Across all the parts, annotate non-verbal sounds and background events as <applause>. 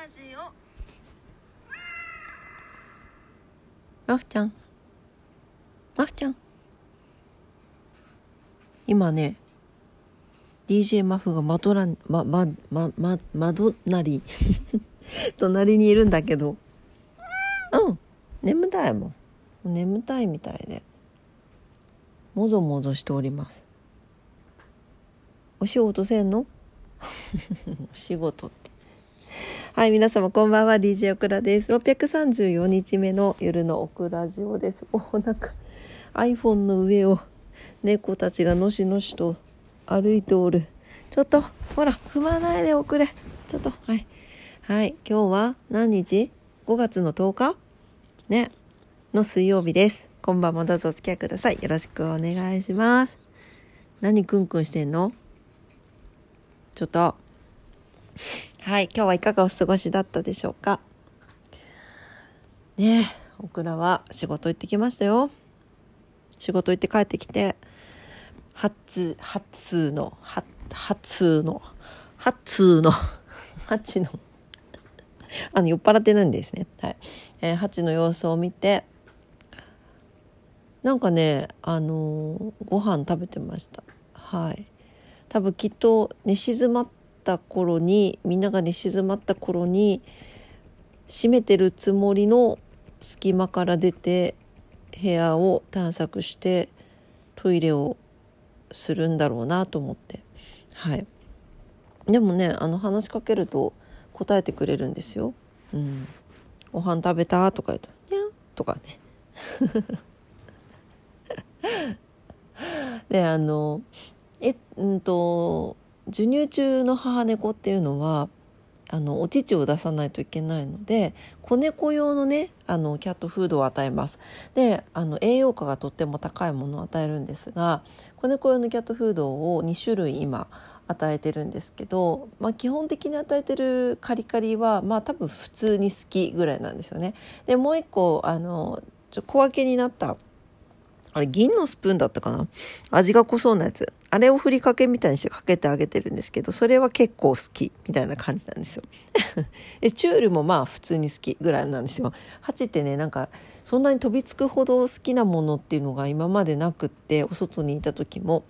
ラジオ。マフちゃん。マフちゃん。今ね DJ マフがマドランまままま窓なり <laughs> 隣にいるんだけど。うん眠たいもん。眠たいみたいで。もぞもぞしております。お仕事せんの？<laughs> お仕事って。はい皆様こんばんは。DJ オクラです。634日目の夜のオクラジオです。おなんか iPhone の上を猫たちがのしのしと歩いておる。ちょっとほら踏まないでおくれ。ちょっとはい。はい今日は何日 ?5 月の10日？ね。の水曜日です。今晩もどうぞお付き合いください。よろしくお願いします。何クンクンしてんの？ちょっと。はい今日はいかがお過ごしだったでしょうか？ねえオクラは仕事行ってきましたよ。仕事行って帰ってきて初初の初の初の <laughs> 八の。<laughs> あの酔っ払ってないんですね。はい、えー、八の様子を見てなんかねあのー、ご飯食べてました。はい。多分きっと寝静まった頃にみんなが寝静まった頃に閉めてるつもりの隙間から出て部屋を探索してトイレをするんだろうなと思って。はい。でもねあの話しかけると答えてくれるんですよ「うん、ご飯食べた?」とか言うと「にゃん」とかね。<laughs> であのえうんと授乳中の母猫っていうのはあのお乳を出さないといけないので子猫用のねあのキャットフードを与えます。であの栄養価がとっても高いものを与えるんですが子猫用のキャットフードを2種類今与えてるんですけど、まあ、基本的に与えてるカリカリはまあ多分普通に好きぐらいなんですよね。でもう一個あのちょ小分けになったあれ銀のスプーンだったかな？味が濃そうなやつ。あれをふりかけみたいにしてかけてあげてるんですけどそれは結構好きみたいな感じなんですよ。<laughs> でチュールもまあ普通に好きぐらいなんですよ。ハチってねなんかそんなに飛びつくほど好きなものっていうのが今までなくってお外にいた時も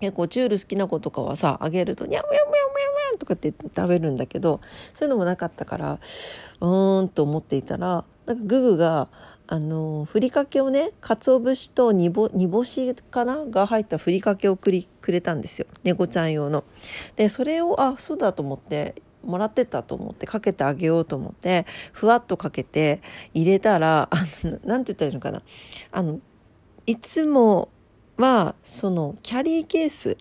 結構チュール好きな子とかはさあげると「にゃむにゃむにゃむにゃむ」とかって食べるんだけどそういうのもなかったからうーんと思っていたらなんかググがあのふりかけをね鰹節と煮干しかな？が入ったふりかけをくりくれたんですよ猫ちゃん用の。でそれをあそうだと思ってもらってたと思ってかけてあげようと思ってふわっとかけて入れたらあのなんて言ったらいいのかな？あのいつもはそのキャリーケース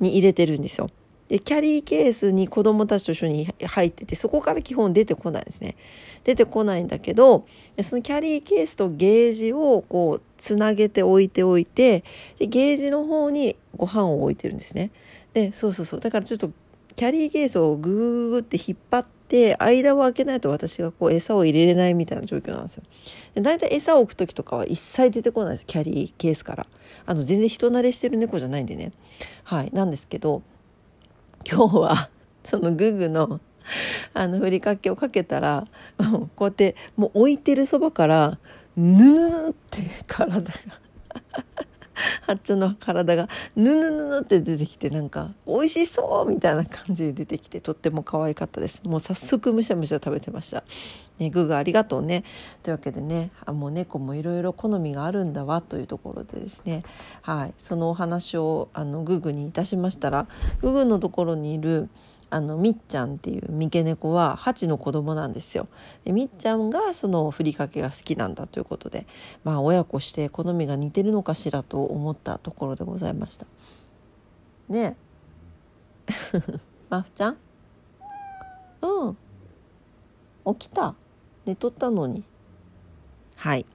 に入れてるんですよ。でキャリーケースに子供たちと一緒に入っててそこから基本出てこないですね。出てこないんだけどそのキャリーケースとゲージをこうつなげて置いておいてでゲージの方にご飯を置いてるんですね。でそうそうそうだからちょっとキャリーケースをグーググって引っ張って間を空けないと私がこう餌を入れれないみたいな状況なんですよ。で大体餌を置く時とかは一切出てこないですキャリーケースから。あの全然人慣れしてる猫じゃないんでね。はいなんですけど今日はそのググのあのふりかけをかけたら <laughs> こうやってもう置いてるそばからぬぬぬって体がハッチョの体がぬぬぬぬって出てきてなんか美味しそうみたいな感じで出てきてとっても可愛かったです。もう早速むしゃむしゃ食べてました。ねググありがとうね。というわけでねあもう猫もいろいろ好みがあるんだわというところでですね。はい。そのお話をあのググにいたしましたらググのところにいるあのみっちゃんっていう三毛猫はハチの子供なんですよ。でみっちゃんがそのふりかけが好きなんだということでまあ親子して好みが似てるのかしらと思ったところでございました。ねえ。<laughs> まふちゃん？うん。起きた。寝とったのに。はい。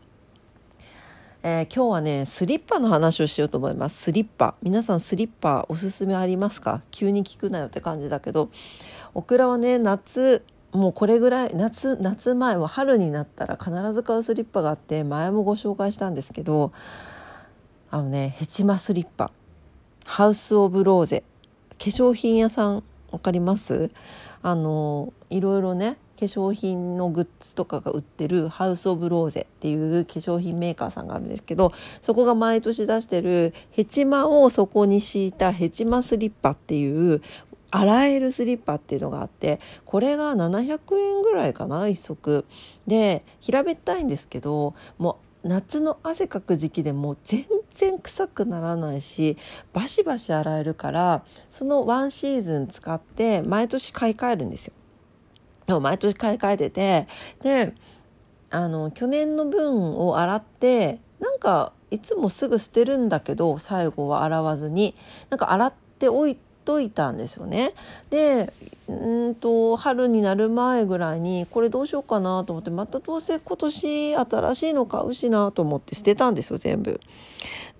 えー、今日はねスリッパの話をしようと思います。スリッパ。皆さんスリッパおすすめありますか？急に聞くなよって感じだけど。オクラはね夏もうこれぐらい夏夏前は春になったら必ず買うスリッパがあって前もご紹介したんですけどあのねヘチマスリッパ。ハウス・オブ・ローゼ。化粧品屋さん。わかります？あのいろいろね化粧品のグッズとかが売ってるハウス・オブ・ローゼっていう化粧品メーカーさんがあるんですけどそこが毎年出してるヘチマを底に敷いたヘチマスリッパっていう洗えるスリッパっていうのがあってこれが700円ぐらいかな1足で平べったいんですけどもう夏の汗かく時期でもう全然臭くならないしバシバシ洗えるからそのワンシーズン使って毎年買い替えるんですよ。毎年買い替えててであの去年の分を洗ってなんかいつもすぐ捨てるんだけど最後は洗わずになんか洗っておいといたんですよね。でうんと春になる前ぐらいにこれどうしようかなと思ってまたどうせ今年新しいの買うしなと思って捨てたんですよ全部。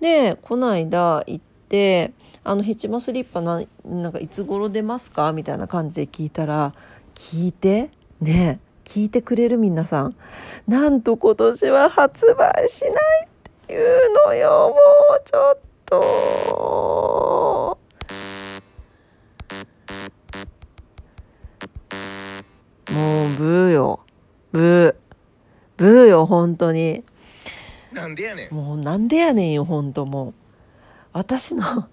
でこの間行って「あのヘチマスリッパななんかいつ頃出ますか?」みたいな感じで聞いたら聞いて？ね聞いてくれる皆さん。なんと今年は発売しないっていうのよもうちょっと。もうブーよ。ブー。ブーよ本当に。なんでやねん。もうなんでやねんよ本当もう。私の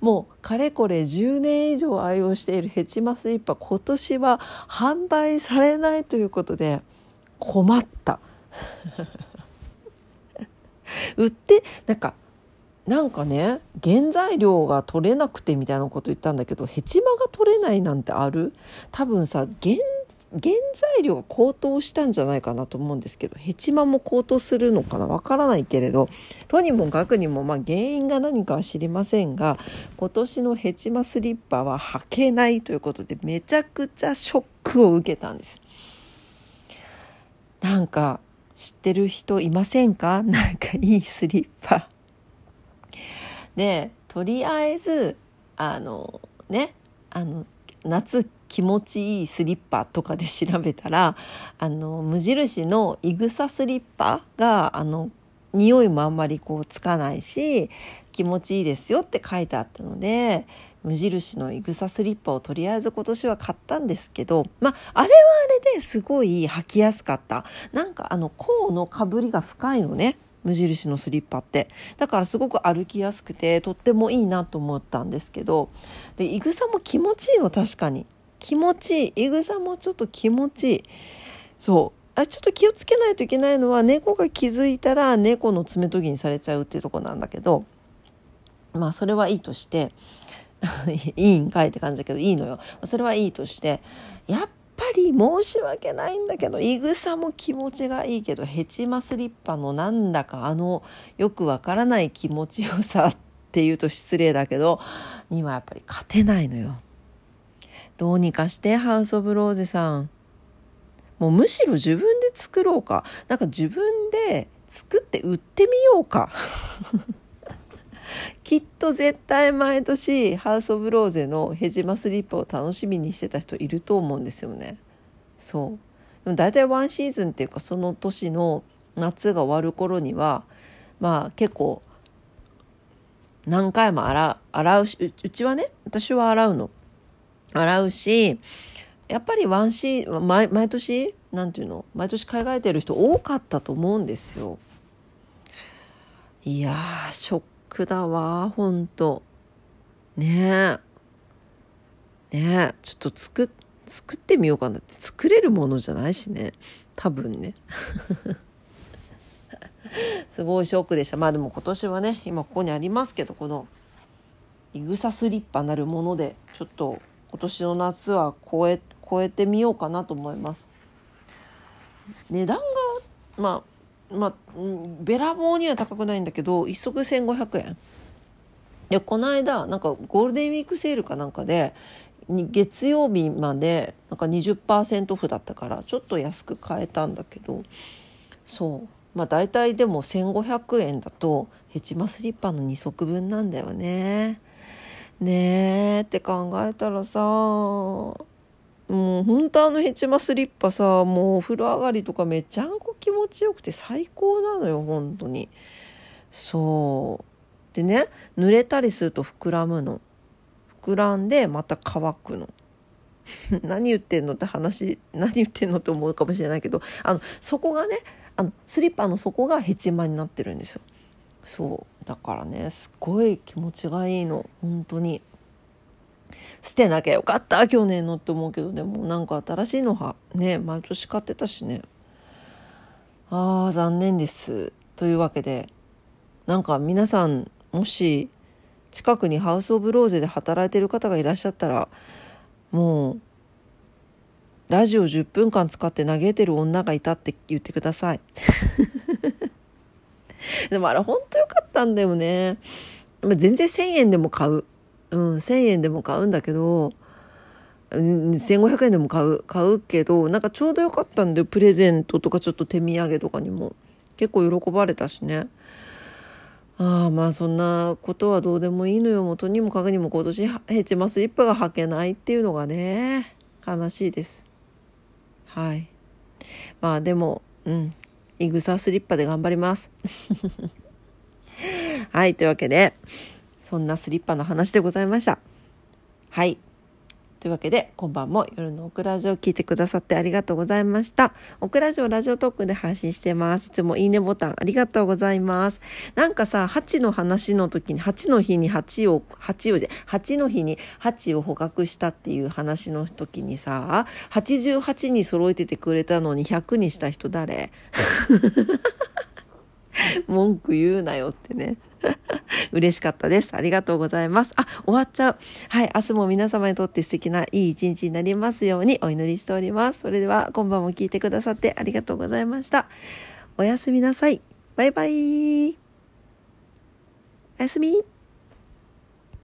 もうかれこれ10年以上愛用しているヘチマスリッパ今年は販売されないということで困った。売ってなんかなんかね原材料が取れなくてみたいなこと言ったんだけどヘチマが取れないなんてある？多分さ原原材料が高騰したんじゃないかなと思うんですけどヘチマも高騰するのかなわからないけれどとにもかくにもまあ原因が何かは知りませんが今年のヘチマスリッパは履けないということでめちゃくちゃショックを受けたんです。なんか知ってる人いませんか？なんかいいスリッパ。でとりあえずあのねあの夏気持ちいいスリッパとかで調べたらあの無印のいぐさスリッパがあの匂いもあんまりこうつかないし気持ちいいですよって書いてあったので無印のいぐさスリッパをとりあえず今年は買ったんですけどまああれはあれですごい履きやすかった。なんかあの甲のかぶりが深いのね無印のスリッパって。だからすごく歩きやすくてとってもいいなと思ったんですけどでいぐさも気持ちいいの確かに。気持ちいいいぐさもちょっと気持ちいい。そう。あちょっと気をつけないといけないのは猫が気づいたら猫の爪研ぎにされちゃうっていうとこなんだけどまあそれはいいとして <laughs> いいんかいって感じだけどいいのよ。それはいいとしてやっぱり申し訳ないんだけどいぐさも気持ちがいいけどヘチマスリッパのなんだかあのよくわからない気持ちよさっていうと失礼だけどにはやっぱり勝てないのよ。どうにかしてハウス・オブ・ローゼさん。もうむしろ自分で作ろうか。なんか自分で作って売ってみようか。<laughs> きっと絶対毎年ハウス・オブ・ローゼのヘジマスリッパを楽しみにしてた人いると思うんですよね。そう。でも大体ワンシーズンっていうかその年の夏が終わる頃にはまあ結構何回も洗う洗うしうちはね私は洗うの。洗うしやっぱりワンシー毎毎年なんていうの毎年買い替えてる人多かったと思うんですよ。いやショックだわほんと。ねえ。ねえちょっと作作ってみようかなって作れるものじゃないしね多分ね。<laughs> すごいショックでしたまあでも今年はね今ここにありますけどこのいぐさスリッパなるものでちょっと今年の夏は超え超えてみようかなと思います。値段がまあまあべらぼうには高くないんだけど1足1500円。でこの間なんかゴールデンウィークセールかなんかで月曜日までなんか20%オフだったからちょっと安く買えたんだけどそう。まあ大体でも1,500円だとヘチマスリッパの2足分なんだよね。ねえって考えたらさもう本当あのヘチマスリッパさもうお風呂上がりとかめちゃんこ気持ちよくて最高なのよ本当に。そう。でね濡れたりすると膨らむの。膨らんでまた乾くの。<laughs> 何言ってんのって話何言ってんのって思うかもしれないけどあのそこがねあのスリッパの底がヘチマになってるんですよ。そう。だからねすっごい気持ちがいいの。本当に。捨てなきゃよかった去年のって思うけどでもなんか新しいのはね毎年買ってたしね。あー残念です。というわけでなんか皆さんもし近くにハウス・オブ・ローゼで働いてる方がいらっしゃったらもうラジオ10分間使って嘆いてる女がいたって言ってください。<laughs> でもあれほんとよかったんだよね。全然1,000円でも買う。うん1,000円でも買うんだけど1500円でも買う。買うけどなんかちょうどよかったんだよ。プレゼントとかちょっと手土産とかにも。結構喜ばれたしね。ああまあそんなことはどうでもいいのよ。元にもかくにも今年ヘチマスリッパが履けないっていうのがね悲しいです。はい。まあでもうん。イグサスリッパで頑張ります。はいというわけでそんなスリッパの話でございました。はい。というわけで今晩も夜のオクラジオを聞いてくださってありがとうございました。オクラジオラジオトークで配信してます。いつもいいねボタンありがとうございます。なんかさ8の話の時に8の日に8を8をで8の日に8を捕獲したっていう話の時にさ88に揃えててくれたのに100にした人誰？<laughs> 文句言うなよってね。嬉しかったです。ありがとうございます。あ、終わっちゃう。はい、明日も皆様にとって素敵ないい一日になりますようにお祈りしております。それでは今晩も聞いてくださってありがとうございました。おやすみなさい。バイバイ。おやすみ。